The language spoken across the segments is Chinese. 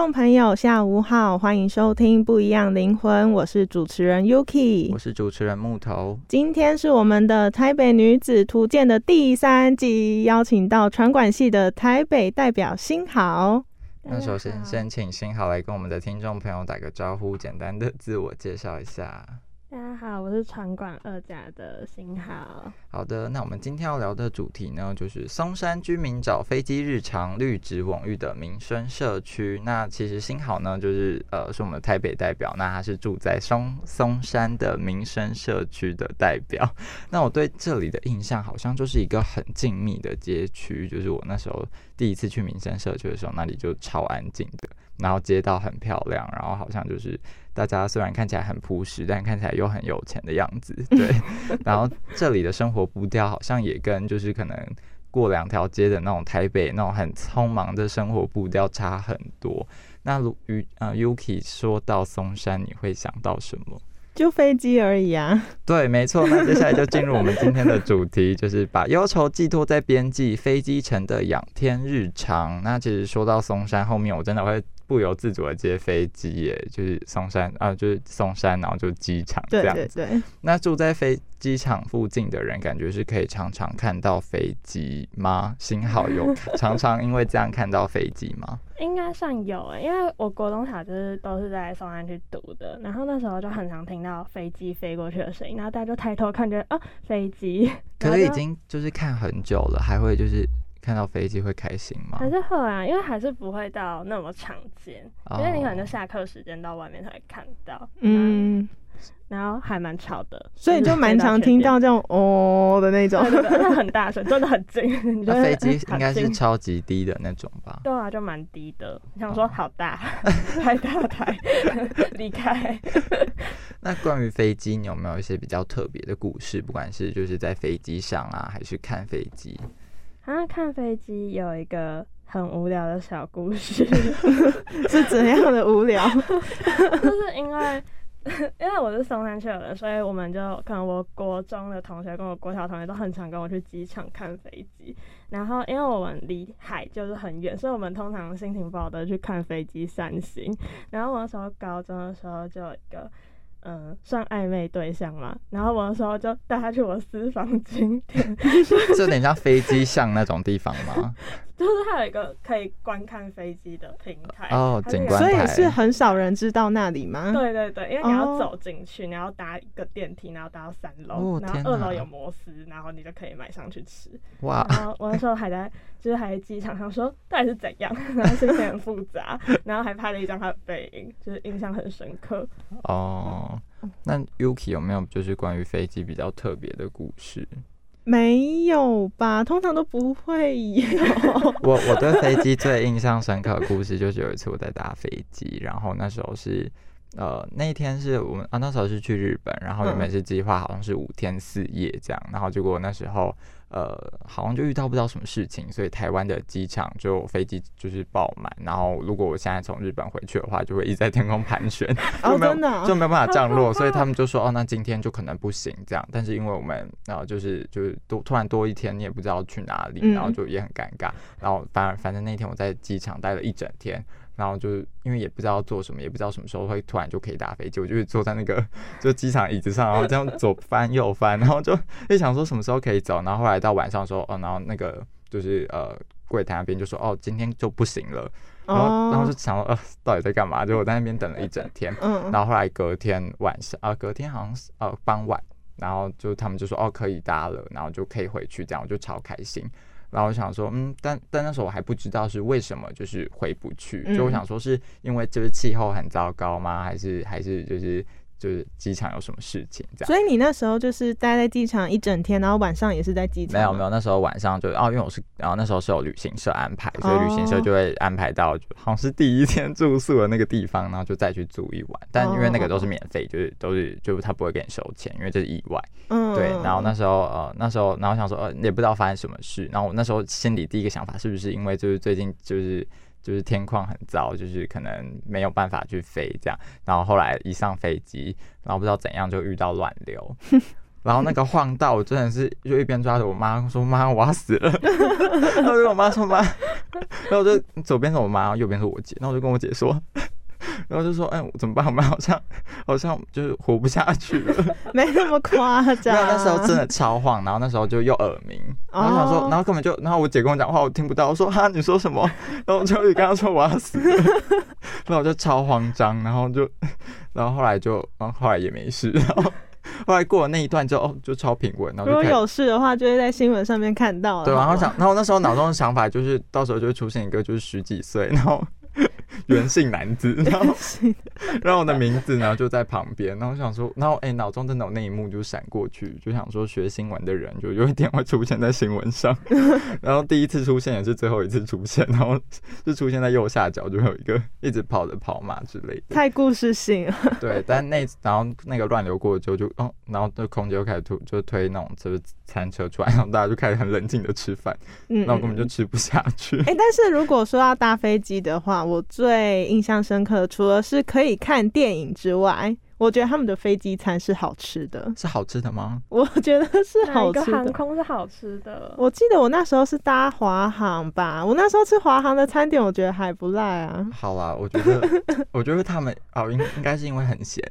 众朋友，下午好，欢迎收听《不一样灵魂》，我是主持人 Yuki，我是主持人木头。今天是我们的台北女子图鉴的第三集，邀请到传管系的台北代表新豪。那首先先请新豪来跟我们的听众朋友打个招呼，简单的自我介绍一下。大家好，我是场馆二甲的新豪。好的，那我们今天要聊的主题呢，就是松山居民找飞机日常绿植网域的民生社区。那其实新豪呢，就是呃是我们台北代表，那他是住在松松山的民生社区的代表。那我对这里的印象好像就是一个很静谧的街区，就是我那时候第一次去民生社区的时候，那里就超安静的，然后街道很漂亮，然后好像就是。大家虽然看起来很朴实，但看起来又很有钱的样子，对。然后这里的生活步调好像也跟就是可能过两条街的那种台北那种很匆忙的生活步调差很多。那如于呃 Yuki 说到松山，你会想到什么？就飞机而已啊。对，没错。那接下来就进入我们今天的主题，就是把忧愁寄托在边际飞机城的仰天日常。那其实说到松山后面，我真的会。不由自主的接飞机耶，就是松山啊，就是松山，然后就机场这样子。对对对。那住在飞机场附近的人，感觉是可以常常看到飞机吗？幸好有 常常因为这样看到飞机吗？应该算有诶，因为我国中小就是都是在松山去读的，然后那时候就很常听到飞机飞过去的声音，然后大家就抬头看，觉得啊飞机。可是已经就是看很久了，还会就是。看到飞机会开心吗？还是会啊，因为还是不会到那么常见，因为你可能就下课时间到外面才会看到，嗯，然后还蛮吵的，所以就蛮常听到这种哦的那种，那很大声，真的很近。那飞机应该是超级低的那种吧？对啊，就蛮低的。想说好大，太大台，离开。那关于飞机，你有没有一些比较特别的故事？不管是就是在飞机上啊，还是看飞机？啊，看飞机有一个很无聊的小故事，是怎样的无聊？就是因为 因为我是松山区的人，所以我们就可能我国中的同学跟我国小同学都很常跟我去机场看飞机。然后因为我们离海就是很远，所以我们通常心情不好的去看飞机散心。然后我那时候高中的时候就有一个。嗯，算暧昧对象嘛，然后我那时候就带他去我私房景点，就有点像飞机像那种地方吗？就是它有一个可以观看飞机的平台哦，景观所以是很少人知道那里吗？对对对，因为你要走进去，你要搭一个电梯，然后搭到三楼，然后二楼有摩斯，然后你就可以买上去吃。哇！然后我那时候还在，就是还在机场上说到底是怎样，然后心情很复杂，然后还拍了一张他的背影，就是印象很深刻。哦，那 Yuki 有没有就是关于飞机比较特别的故事？没有吧，通常都不会有。我我对飞机最印象深刻的故事，就是有一次我在搭飞机，然后那时候是呃，那一天是我们啊，那时候是去日本，然后原本是计划好像是五天四夜这样，然后结果那时候呃，好像就遇到不知道什么事情，所以台湾的机场就飞机就是爆满，然后如果我现在从日本回去的话，就会一直在天空盘旋，哦，就没有就没有办法降落，所以他们就说哦，那今天就可能不行这样。但是因为我们然后就是就是多突然多一天，你也不知道去哪里，嗯然后就也很尴尬。然后反而反正那天我在机场待了一整天。然后就是因为也不知道做什么，也不知道什么时候会突然就可以搭飞机，我就是坐在那个就机场椅子上，然后这样左翻右翻，然后就就想说什么时候可以走。然后后来到晚上说哦，然后那个就是呃柜台那边就说哦今天就不行了，然后然后就想说呃到底在干嘛？就我在那边等了一整天，嗯，然后后来隔天晚上啊、隔天好像是呃傍晚，然后就他们就说哦可以搭了，然后就可以回去，这样我就超开心。然后我想说，嗯，但但那时候我还不知道是为什么，就是回不去。嗯就我想说，是因为就是气候很糟糕吗？还是还是就是就是机场有什么事情这样？所以你那时候就是待在机场一整天，然后晚上也是在机场？没有没有，，那时候晚上就哦，因为我是然后那时候是有旅行社安排，所以旅行社哦就会安排到好像是第一天住宿的那个地方，然后就再去住一晚。但因为那个都是免费，就是都是就是他不会给你收钱，因为这是意外。嗯，对，然后那时候呃那时候然后想说呃也不知道发生什么事，然后我那时候心里第一个想法是不是因为就是最近就是。就是天况很糟，就是可能没有办法去飞这样，然后后来一上飞机，然后不知道怎样就遇到乱流，然后那个晃到我真的是就一边抓着我妈说妈我要死了，然后我就跟我妈说妈，然后我就左边是我妈，右边是我姐，然后我就跟我姐说，然后就说哎、怎么办？我们好像好像就是活不下去了。没那么夸没张。有，那时候真的超晃，然后那时候就又耳鸣，然后想说，哦然后根本就，然后我姐跟我讲话，我听不到，我说哈你说什么？然后我就跟她说我要死了，然后我就超慌张，然后就，然后后来就，然后后来也没事，然后后来过了那一段之后，哦，就超平稳，然后如果。有事的话，就会在新闻上面看到了。对，然后想，然后那时候脑中的想法就是，到时候就会出现一个就是十几岁，然后 原姓男子，然后 然后我的名字呢就在旁边，然后我想说，然后哎，脑、中真的有那一幕就闪过去，就想说学新闻的人就有一天会出现在新闻上，然后第一次出现也是最后一次出现，然后就出现在右下角，就会有一个一直跑的跑马之类的。太故事性了。对，但那然后那个乱流过之后就哦，然后那空姐又开始推就推那种就是餐车出来，然后大家就开始很冷静的吃饭，嗯，那我根本就吃不下去。哎、但是如果说要搭飞机的话，我最印象深刻的，除了是可以看电影之外，我觉得他们的飞机餐是好吃的。是好吃的吗？我觉得是哪一个好吃的。航空是好吃的？我记得我那时候是搭华航吧，我那时候吃华航的餐点，我觉得还不赖啊。好啦，我觉得，我觉得他们哦，应应该是因为很咸，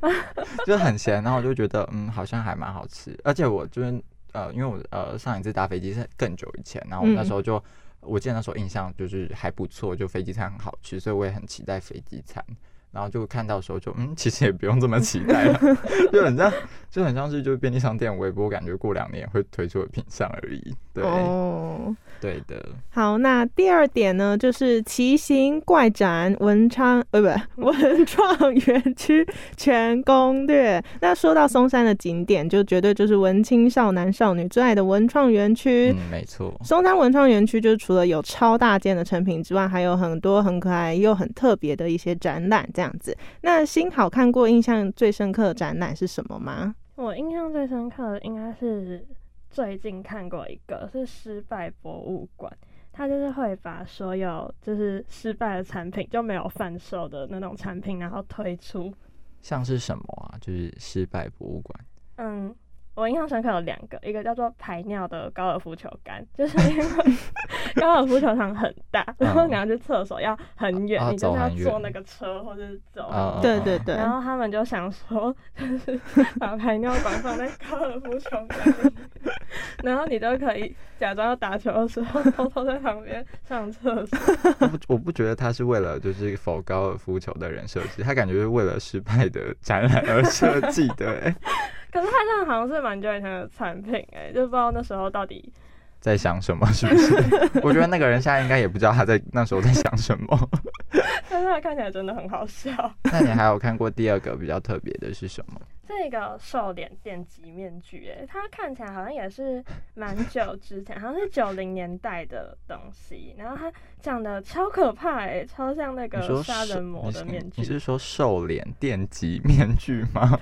就是很咸，然后我就觉得嗯，好像还蛮好吃，而且我就是呃，因为我呃上一次搭飞机是更久以前，然后我那时候就、我记得那时候印象就是还不错，就飞机餐很好吃，所以我也很期待飞机餐。然后就看到的时候就嗯，其实也不用这么期待了，就很像就很像是就是便利商店微波，感觉过两年会推出的品相而已。对，哦，对的。好，那第二点呢，就是奇形怪展文昌呃不 文创园区全攻略。那说到松山的景点，就绝对就是文青少男少女最爱的文创园区。嗯，没错。松山文创园区就是除了有超大件的成品之外，还有很多很可爱又很特别的一些展览，这样子。那新好看过印象最深刻的展览是什么吗？我印象最深刻的应该是最近看过一个是失败博物馆，它就是会把所有就是失败的产品就没有贩售的那种产品，然后推出。像是什么啊？就是失败博物馆。嗯，我印象深刻有两个，一个叫做排尿的高尔夫球杆，就是因为 高尔夫球场很大，然后你要去厕所要很远，啊你就是要坐那个车或者是走。对对对，然后他们就想说，就是把排尿管放在高尔夫球杆然后你就可以假装要打球的时候，偷偷在旁边上厕所。我不，我不觉得他是为了就是否高尔夫球的人设计，他感觉是为了失败的展览而设计的、欸。可是它这样好像是蛮久以前的产品哎、就不知道那时候到底在想什么？是不是？我觉得那个人现在应该也不知道他在那时候在想什么。但是它看起来真的很好笑。那你还有看过第二个比较特别的是什么？是一个瘦脸电击面具，哎，它看起来好像也是蛮久之前，好像是九零年代的东西。然后它长得超可怕，哎，超像那个杀人魔的面具。你是说瘦脸电击面具吗？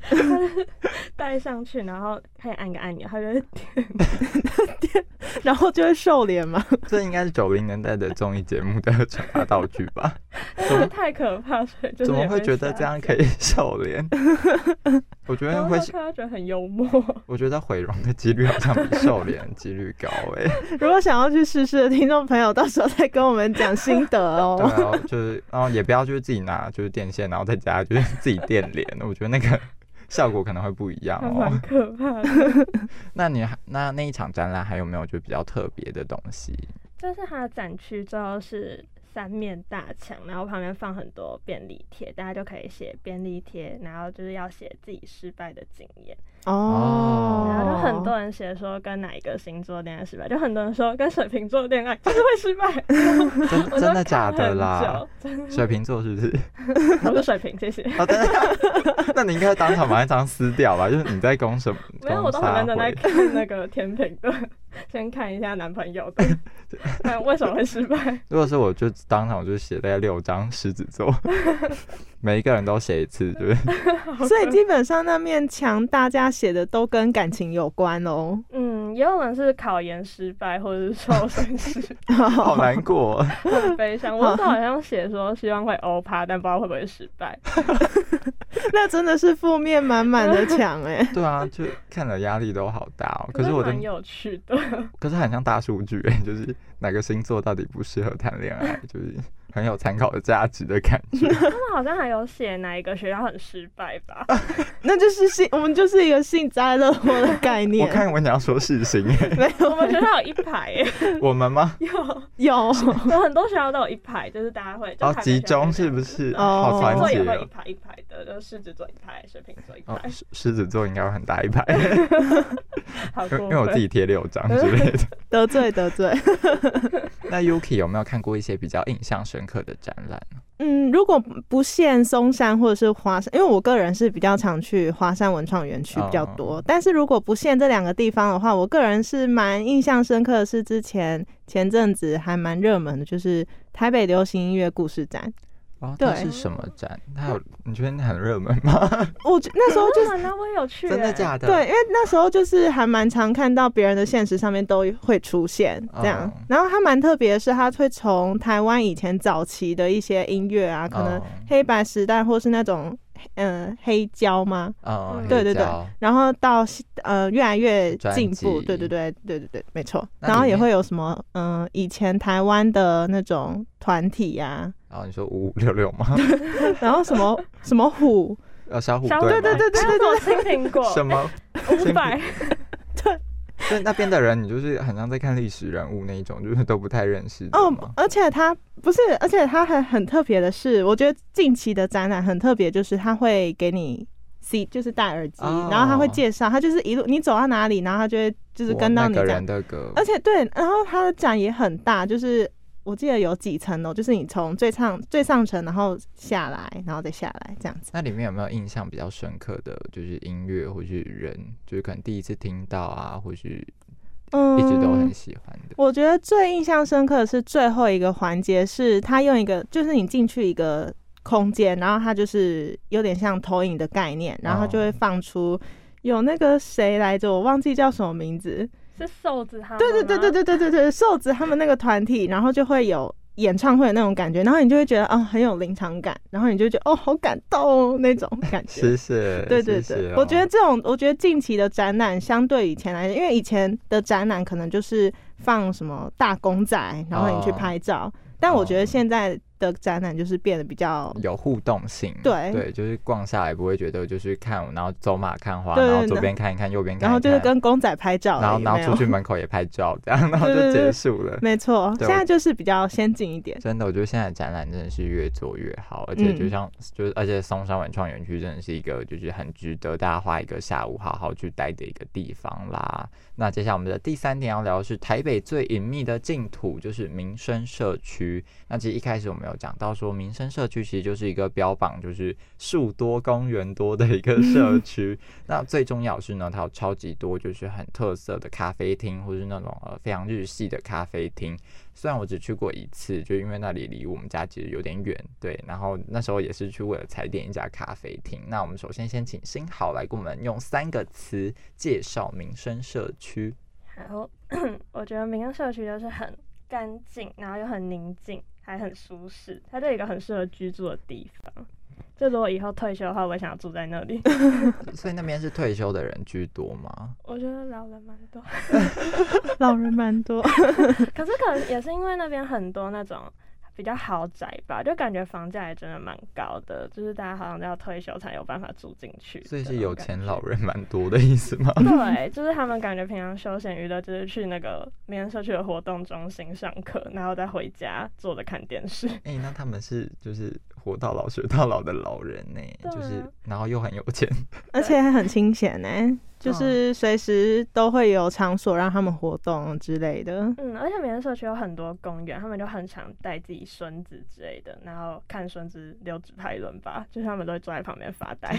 戴上去，然后可以按个按钮，它就会点点，然后就会瘦脸嘛？这应该是九零年代的综艺节目的惩罚道具吧？太可怕？所以怎么会觉得这样可以瘦脸？我觉得会，他觉得很幽默。我觉得毁容的几率好像比瘦脸几率高哎。如果想要去试试的听众朋友，到时候再跟我们讲心得哦。对啊，就是然后也不要就是自己拿就是电线，然后在家就是自己电脸。我觉得那个。效果可能会不一样哦，蛮可怕的。那你那那一场展览还有没有就比较特别的东西？就是它的展区最后是。三面大墙，然后旁边放很多便利贴，大家就可以写便利贴，然后就是要写自己失败的经验哦。然后就很多人写说跟哪一个星座恋爱失败，就很多人说跟水瓶座恋爱就是会失败。真真的假的啦？水瓶座是不是？我是水瓶，谢谢。好的，那你应该当场把那张撕掉吧？就是你在攻什么？没有，我都很认真在看那个天平的。先看一下男朋友的，看为什么会失败。如果是我就当场就写大概六张狮子座，每一个人都写一次，对不对？所以基本上那面墙大家写的都跟感情有关哦。嗯，也有人是考研失败，或者是受 伤失，好难过，很悲伤。我 好像写说希望会欧趴，但不知道会不会失败。那真的是负面满满的墙哎。对啊，就看了压力都好大哦。可是我蛮有趣的。可是很像大数据哎，就是哪个星座到底不适合谈恋爱，就是。很有参考的价值的感觉。他们好像还有写哪一个学校很失败吧？那就是幸，我们就是一个幸灾乐祸的概念。我看我想要说事情，没有，我们学校有一排哎。我们吗？有有有很多学校都有一排，就是大家会哦集中是不是？哦，好团结。也会一排一排的，就狮子座一排，水瓶座一排。狮子座应该会很大一排。好因为我自己贴六张之类的。得罪得罪。那 Yuki 有没有看过一些比较印象深刻的展览？嗯，如果不限松山或者是华山，因为我个人是比较常去华山文创园区比较多。但是如果不限这两个地方的话，我个人是蛮印象深刻的是之前前阵子还蛮热门的，就是台北流行音乐故事展。哦，对是什么展？它有你觉得很热门吗？我那时候就是我也有去，真的假的？对，因为那时候就是还蛮常看到别人的现实上面都会出现这样。然后它蛮特别的是，它会从台湾以前早期的一些音乐啊，可能黑白时代或是那种。嗯，黑胶吗？嗯，对对对，然后到呃越来越进步，对对对对对对，没错。然后也会有什么嗯，以前台湾的那种团体呀。然后你说五五六六吗？然后什么什么虎？呃，小虎队。对对对对对对，青苹果。什么？五百。对。所以那边的人，你就是很像在看历史人物那一种，就是都不太认识。哦，而且他不是，而且他很很特别的是，我觉得近期的展览很特别，就是他会给你 C，就是戴耳机，然后他会介绍，他就是一路你走到哪里，然后他就会就是跟到你这样。而且对，然后他的展也很大，就是。我记得有几层哦，就是你从最上最上层，然后下来，然后再下来这样子。那里面有没有印象比较深刻的就是音乐或是人，就是可能第一次听到啊，或是一直都很喜欢的？我觉得最印象深刻的是最后一个环节，是他用一个，就是你进去一个空间，然后它就是有点像投影的概念，然后就会放出有那个谁来着，我忘记叫什么名字。是瘦子他们，对对对对对对对对，瘦子他们那个团体，然后就会有演唱会的那种感觉，然后你就会觉得哦很有临场感，然后你就觉得哦好感动那种感觉。是是。对对对，我觉得这种，我觉得近期的展览相对以前来，因为以前的展览可能就是放什么大公仔，然后你去拍照，但我觉得现在。的展览就是变得比较有互动性，对对，就是逛下来不会觉得就是看，然后走马看花，然后左边看一看，右边看，然后就是跟公仔拍照，然后然后出去门口也拍照，这样然后就结束了。没错，现在就是比较先进一点。真的，我觉得现在展览真的是越做越好，而且就像就是而且松山文创园区真的是一个就是很值得大家花一个下午好好去待的一个地方啦。那接下来我们的第三点要聊的是台北最隐秘的净土，就是民生社区。那其实一开始我们有讲到说，民生社区其实就是一个标榜就是树多公园多的一个 社区。那最重要是呢，它有超级多就是很特色的咖啡厅，或是那种呃非常日系的咖啡厅。虽然我只去过一次，就因为那里离我们家其实有点远，对。然后那时候也是去为了踩点一家咖啡厅。那我们首先先请新豪来给我们用三个词介绍民生社区。好，我觉得民生社区就是很干净，然后又很宁静，还很舒适，它就一个很适合居住的地方。就如果以后退休的话，我也想要住在那里。所以那边是退休的人居多吗？我觉得老人蛮多，老人蛮多。可是可能也是因为那边很多那种。比较豪宅吧，就感觉房价也真的蛮高的，就是大家好像都要退休才有办法住进去。所以是有钱老人蛮多的意思吗？对，就是他们感觉平常休闲娱乐就是去那个民生社区的活动中心上课，然后再回家坐着看电视。哎，那他们是就是活到老学到老的老人呢，就是然后又很有钱，而且还很清闲呢。就是随时都会有场所让他们活动之类的。嗯，而且民生社区有很多公园，他们就很常带自己孙子之类的，然后看孙子溜直排轮吧，就是他们都会坐在旁边发呆。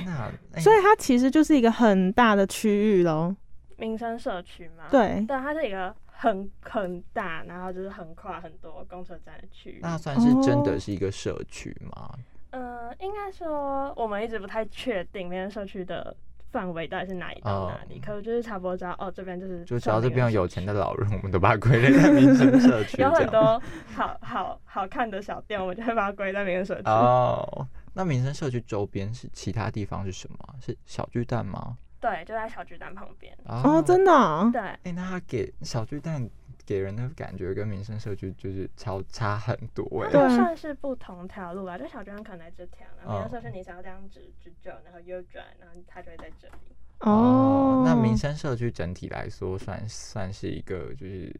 所以它其实就是一个很大的区域喽。民生社区嘛，对，对，它是一个很很大，然后就是横跨很多公车站的区域。那算是真的是一个社区吗？嗯，应该说我们一直不太确定民生社区的。范围到底是哪里到哪里？可我就是差不多知道哦，这边就是。就只要这边有有钱的老人，我们都把它归类在民生社区。有很多好好好看的小店，我们就会把它归在民生社区。哦，那民生社区周边是其他地方是什么？是小巨蛋吗？对，就在小巨蛋旁边。哦，真的？对。哎，那他给小巨蛋。给人的感觉跟民生社区就是超差很多哎，对，算是不同条路吧。就小庄可能在这条，然后民生社区你想要这样直直走，然后右转，然后它就会在这里。哦，那民生社区整体来说算算是一个就是。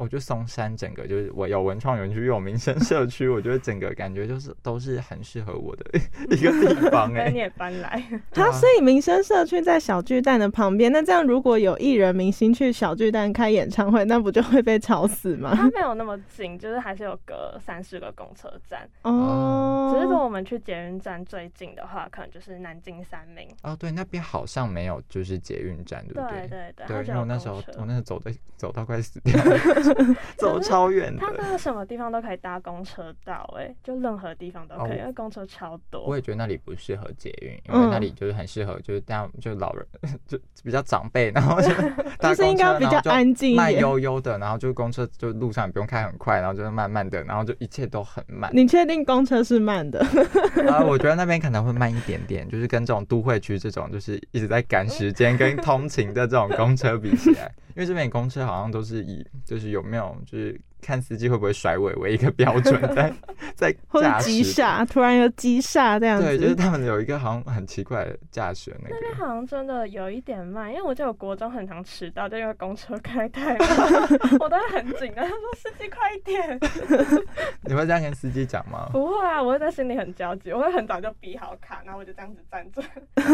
我觉得松山整个就是我有文创园区，有民生社区，我觉得整个感觉就是都是很适合我的一个地方哎。你也搬来，他所以民生社区在小巨蛋的旁边，那这样如果有艺人明星去小巨蛋开演唱会，那不就会被吵死吗？它没有那么近，就是还是有隔三四个公车站哦。只是说我们去捷运站最近的话，可能就是南京三明哦。对，那边好像没有就是捷运站，对不对？对对对。对，因为我那时候我那时候走的走到快死掉 了。走超远的，它那个什么地方都可以搭公车到，哎，就任何地方都可以，因为公车超多。我也觉得那里不适合捷运，因为那里就是很适合，就是这样，就老人就比较长辈，然后就 搭公车，比较安静，慢悠悠的，然后就公车就路上也不用开很快，然后就是慢慢的，然后就一切都很慢。你确定公车是慢的？啊，我觉得那边可能会慢一点点，就是跟这种都会区这种就是一直在赶时间跟通勤的这种公车比起来。因为这边公车好像都是以就是有有没有就是看司机会不会甩尾为一个标准，在 在或者急刹，突然又急刹这样子。对，就是他们有一个好像很奇怪的驾驶那个。那边好像真的有一点慢，因为我记得我国中很常迟到，就因为公车开太慢，我都会很紧张，他说司机快一点。你会这样跟司机讲吗？不会啊，我会在心里很焦急，我会很早就比好卡，然后我就这样子站着，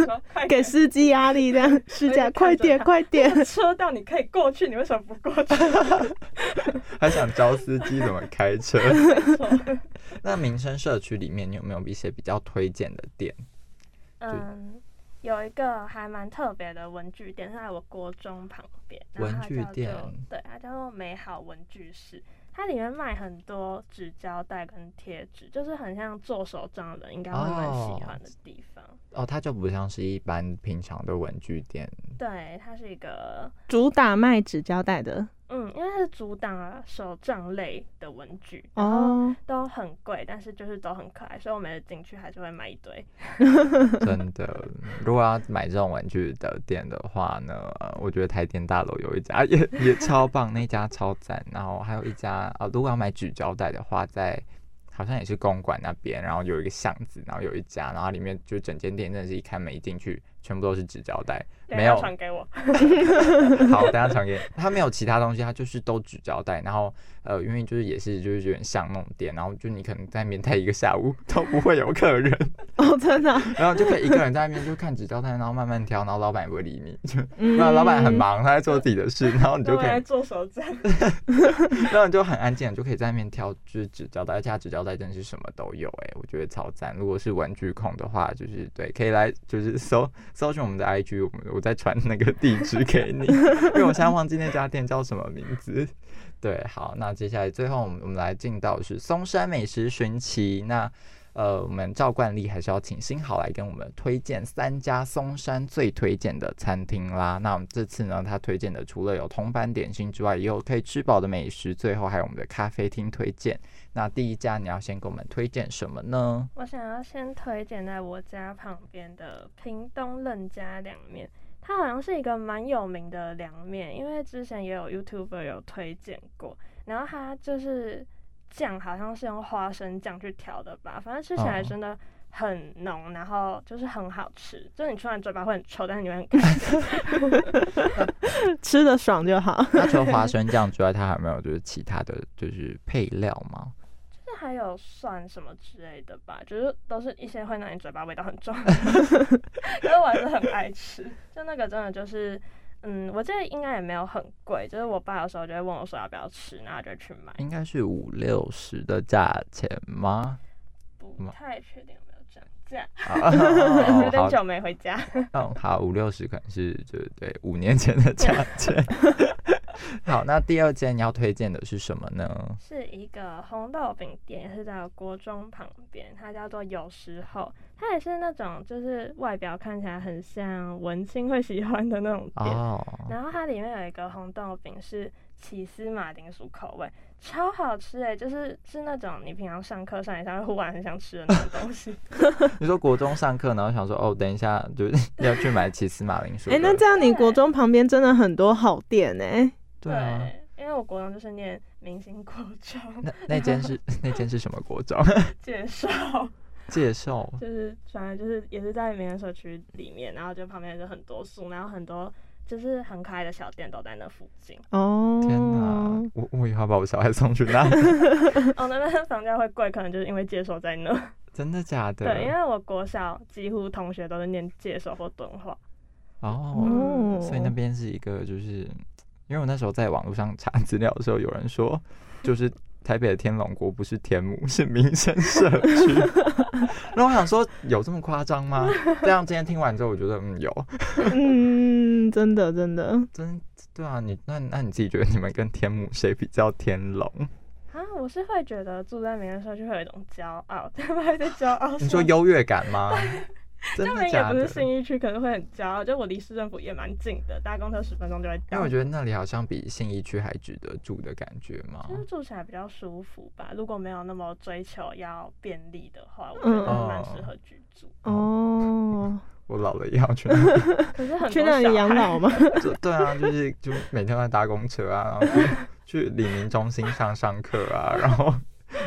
说快给司机压力，这样试驾快点快点，车到你可以。过去你为什么不过去？还想教司机怎么开车？那民生社区里面，你有没有一些比较推荐的店？嗯，有一个还蛮特别的文具店，是在我国中旁边。文具店，对，它叫做美好文具室。它里面卖很多纸胶带跟贴纸，就是很像做手账的人应该会蛮喜欢的地方。哦，它就不像是一般平常的文具店。对，它是一个主打卖纸胶带的。嗯，因为它是主打手账类的文具，然后都很贵，但是就是都很可爱，所以我每次进去还是会买一堆。真的，如果要买这种文具的店的话呢，我觉得台电大楼有一家 也也超棒，那家超赞。然后还有一家啊，如果要买纸胶带的话，在好像也是公馆那边，然后有一个巷子，然后有一家，然后里面就整间店真的是一开门一进去。全部都是纸胶带，没有传给我。好，等一下传给你。他没有其他东西，他就是都纸胶带。然后呃，因为就是也是就是有点像那种店，然后就你可能在那边待一个下午都不会有客人，哦，真的啊，然后就可以一个人在那边就看纸胶带，然后慢慢挑，然后老板也不会理你，就嗯那老板很，忙，他在做自己的事，然后你就可以，做手账，然后你就很安静，你就可以在那边挑就是纸胶带，而且它纸胶带真的是什么都有哎、我觉得超赞。如果是玩具控的话，就是对，可以来就是搜搜寻我们的 IG，我们我再传那个地址 给你，因为我现在忘记那家店叫什么名字。对，好，那接下来最后我们我们来进到是松山美食寻奇。那呃，我们照惯例还是要请新好来跟我们推荐三家松山最推荐的餐厅啦。那我们这次呢，他推荐的除了有铜板点心之外，也有可以吃饱的美食，最后还有我们的咖啡厅推荐。那第一家你要先给我们推荐什么呢？我想要先推荐在我家旁边的屏东任家凉面，它好像是一个蛮有名的凉面，因为之前也有 YouTuber 有推荐过，然后它就是酱好像是用花生酱去调的吧，反正吃起来哦真的很浓，然后就是很好吃，就是你吃完嘴巴会很臭，但是你会很开心。吃的爽就好。那除了花生酱之外，它还有没有就是其他的就是配料吗？就是还有蒜什么之类的吧，就是都是一些会让你嘴巴味道很重 可是我还是很爱吃。就那个真的就是，嗯，我记得应该也没有很贵，就是我爸有时候就会问我说要不要吃，然后就去买，应该是五六十的价钱吗？不太确定有没有涨价，哦有点久没回家。嗯，好，五六十可能是就是对五年前的价钱。好，那第二间你要推荐的是什么呢？是一个红豆饼店，是在国中旁边，它叫做有时候，它也是那种就是外表看起来很像文青会喜欢的那种店。哦，然后它里面有一个红豆饼是起司马铃薯口味，超好吃哎！就是是那种你平常上课上一上会忽然很想吃的那种东西。你说国中上课，然后想说哦，等一下就是 要去买起司马铃薯的。哎、那这样你国中旁边真的很多好店哎、对啊，因为我国中就是念明星国中，那那间是那间是什么国中？介绍 介绍就是反正就是也是在名人社区里面，然后就旁边就很多树，然后很多就是很可爱的小店都在那附近。哦，天哪，我我以后把我小孩送去那，哦，那边房价会贵，可能就是因为介绍在那。真的假的？对，因为我国小几乎同学都是念介绍或敦化。哦，哦，所以那边是一个就是，因为我那时候在网络上查资料的时候，有人说就是台北的天龙国不是天母，是民生社区。然后我想说，有这么夸张吗？这样今天听完之后，我觉得嗯有，嗯，真的真的，真对啊，你那那你自己觉得你们跟天母谁比较天龙？啊，我是会觉得住在民生社区会有一种骄傲，对吧？有点骄傲。你说优越感吗？真这的假的也不是？信义区，可能会很骄傲。就我离市政府也蛮近的，搭公车十分钟就会到。因为我觉得那里好像比信义区还值得住的感觉嘛。就是住起来比较舒服吧。如果没有那么追求要便利的话，我觉得嗯蛮适合居住。哦，我老了也要去那里可是很多去那里养老吗？就对啊，就是就每天都在搭公车啊，然后去去李明中心上上课啊，然后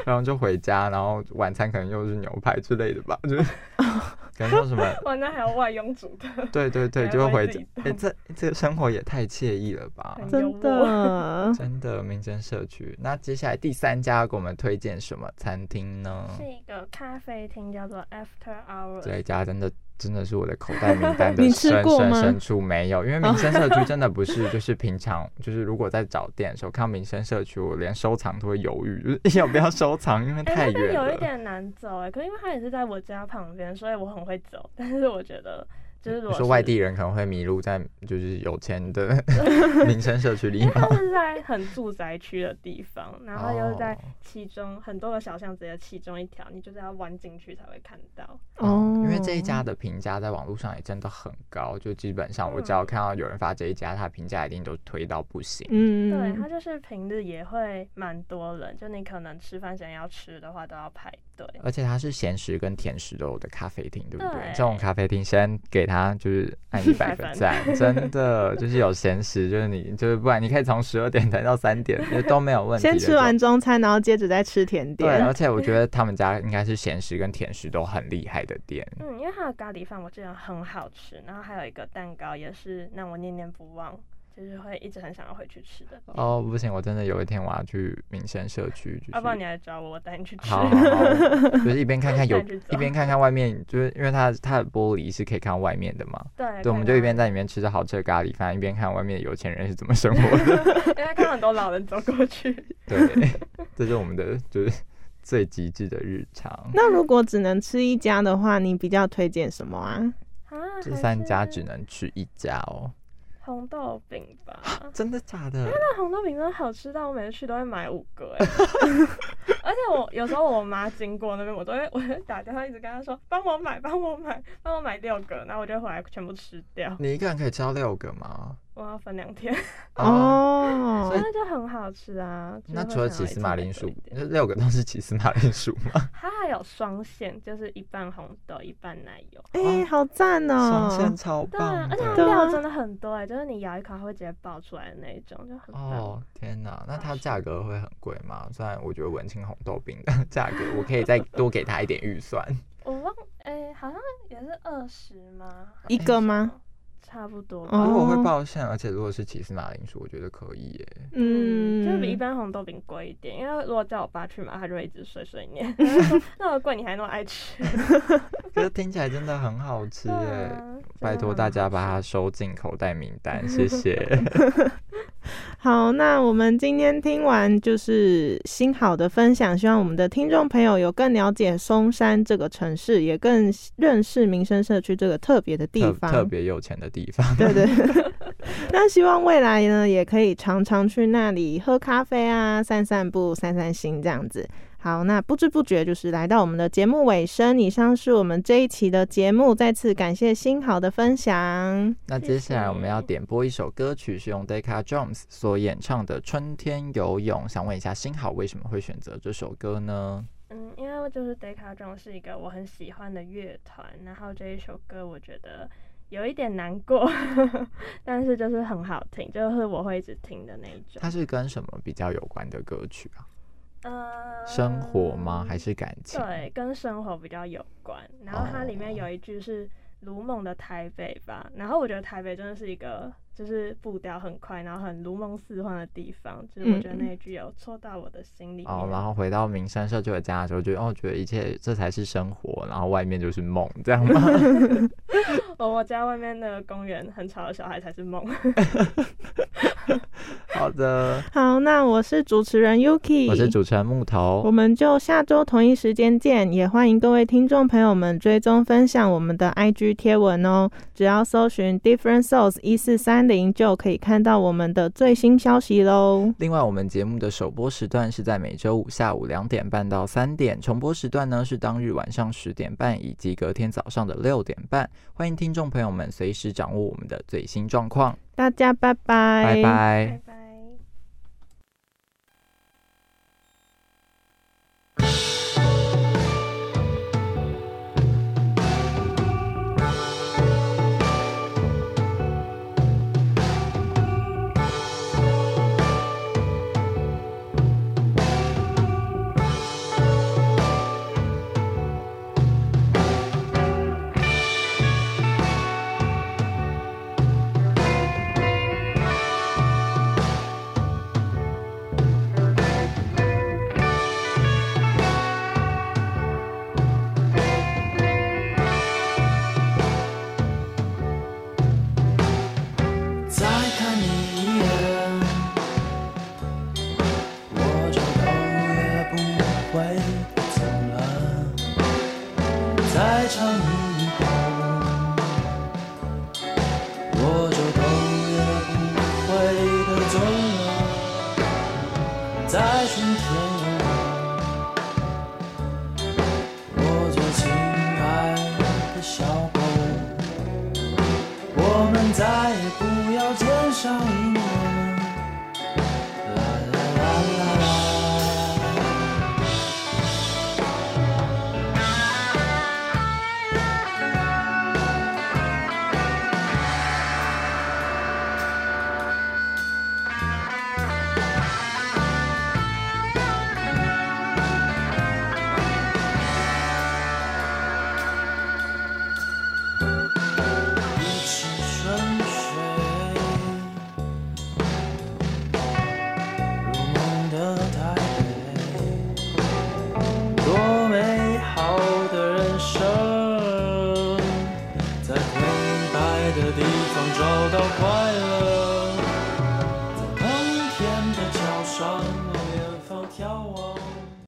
然后就回家，然后晚餐可能又是牛排之类的吧，就是 可能说什么，哇，那还有外佣煮的，对对对，就会回。哎、这这个生活也太惬意了吧！真的，真的，民生社区。那接下来第三家给我们推荐什么餐厅呢？是一个咖啡厅，叫做 After Hours。这一家真的真的是我的口袋名单的深深深处没有，因为民生社区真的不是 就是平常就是如果在找店的时候看到民生社区，我连收藏都会犹豫，就 是要不要收藏，因为太远了。有一点难走哎、可是因为它也是在我家旁边，所以我很会走。但是我觉得，就是如果是你说外地人可能会迷路在就是有钱的 民生社区里因为吗它？是在很住宅区的地方，然后又在哦其中很多个小巷子的其中一条，你就是要弯进去才会看到。哦，因为这一家的评价在网络上也真的很高，就基本上我只要看到有人发这一家，他评价一定都推到不行。嗯，对，他就是平日也会蛮多人，就你可能吃饭前要吃的话都要排对，而且它是咸食跟甜食都有的咖啡厅，对不对？对这种咖啡厅先给他就是按 一百个赞，真的就是有咸食，就是你就是不然你可以从十二点等到三点，就都没有问题。先吃完中餐，然后接着再吃甜点对，而且我觉得他们家应该是咸食跟甜食都很厉害的店。嗯，因为它的咖喱饭我记得很好吃，然后还有一个蛋糕也是让我念念不忘，就是会一直很想要回去吃的。哦，不行，我真的有一天我要去民生社区，就是要不然你来找我，我带你去吃。好好好，就是一边看看有 一边看看外面，就是因为它它的玻璃是可以看外面的嘛。对，对，我们就一边在里面吃着好吃的咖喱饭，一边看外面的有钱人是怎么生活的。因为看很多老人走过去。对，这是我们的就是最极致的日常。那如果只能吃一家的话，你比较推荐什么啊？啊，这三家只能吃一家哦，红豆饼吧。真的假的？因为那红豆饼真的好吃到我每次去都会买五个哎，而且我有时候我妈经过那边，我都会我会打电话一直跟她说帮我买帮我买帮我买六个，然后我就回来全部吃掉，你一个人可以吃到六个吗？我要分两天，哦，所以就很好吃啊。那除了起司马铃薯多一，点这六个都是起司马铃薯吗？它还有双馅，就是一半红豆一半奶油。哎、好赞哦双馅哦！超棒，而且它料真的很多哎，就是你咬一口它会直接爆出来的那一种，就很棒。哦天哪，那它价格会很贵吗？虽然我觉得文青红豆饼的价格，我可以再多给他一点预算。我忘哎、好像也是二十吗？一个吗？差不多如果会爆馅，而且如果是起司马铃薯，我觉得可以耶。嗯，就是比一嗯，般红豆饼贵一点，因为如果叫我爸去买，他就会一直碎碎念，他 说那么贵你还那么爱吃，可是听起来真的很好吃耶！啊拜托大家把它收进口袋名单，谢谢。好，那我们今天听完就是新好的分享，希望我们的听众朋友有更了解松山这个城市，也更认识民生社区这个特别的地方。特别有钱的地方。对对，那希望未来呢，也可以常常去那里喝咖啡啊，散散步、散散心这样子。好，那不知不觉就是来到我们的节目尾声，以上是我们这一期的节目，再次感谢新好的分享。那接下来我们要点播一首歌曲，是用 Decca Jones 所演唱的《春天游泳》。想问一下，新好为什么会选择这首歌呢？嗯，因为就是 Decca Jones 是一个我很喜欢的乐团，然后这一首歌我觉得有一点难过，但是就是很好听，就是我会一直听的那一种。它是跟什么比较有关的歌曲啊？呃，生活吗？还是感情？对，跟生活比较有关。然后它里面有一句是如梦的台北吧，然后我觉得台北真的是一个就是步调很快，然后很如梦似幻的地方，就是我觉得那一句有戳到我的心里面。哦，然后回到民生社区的家的时候，觉得哦，觉得一切这才是生活，然后外面就是梦，这样吗？我 我家外面那个公园很吵的小孩才是梦。好的，好，那我是主持人 Yuki，我是主持人木头我，们就下周同一时间见，也欢迎各位听众朋友们追踪分享我们的 IG 贴文哦。只要搜寻 Different Souls 一四三零，就可以看到我们的最新消息喽。另外，我们节目的首播时段是在每周五下午两点半到三点，重播时段呢是当日晚上十点半以及隔天早上的六点半。欢迎听众朋友们随时掌握我们的最新状况。大家拜拜，拜拜拜。拜。狗。我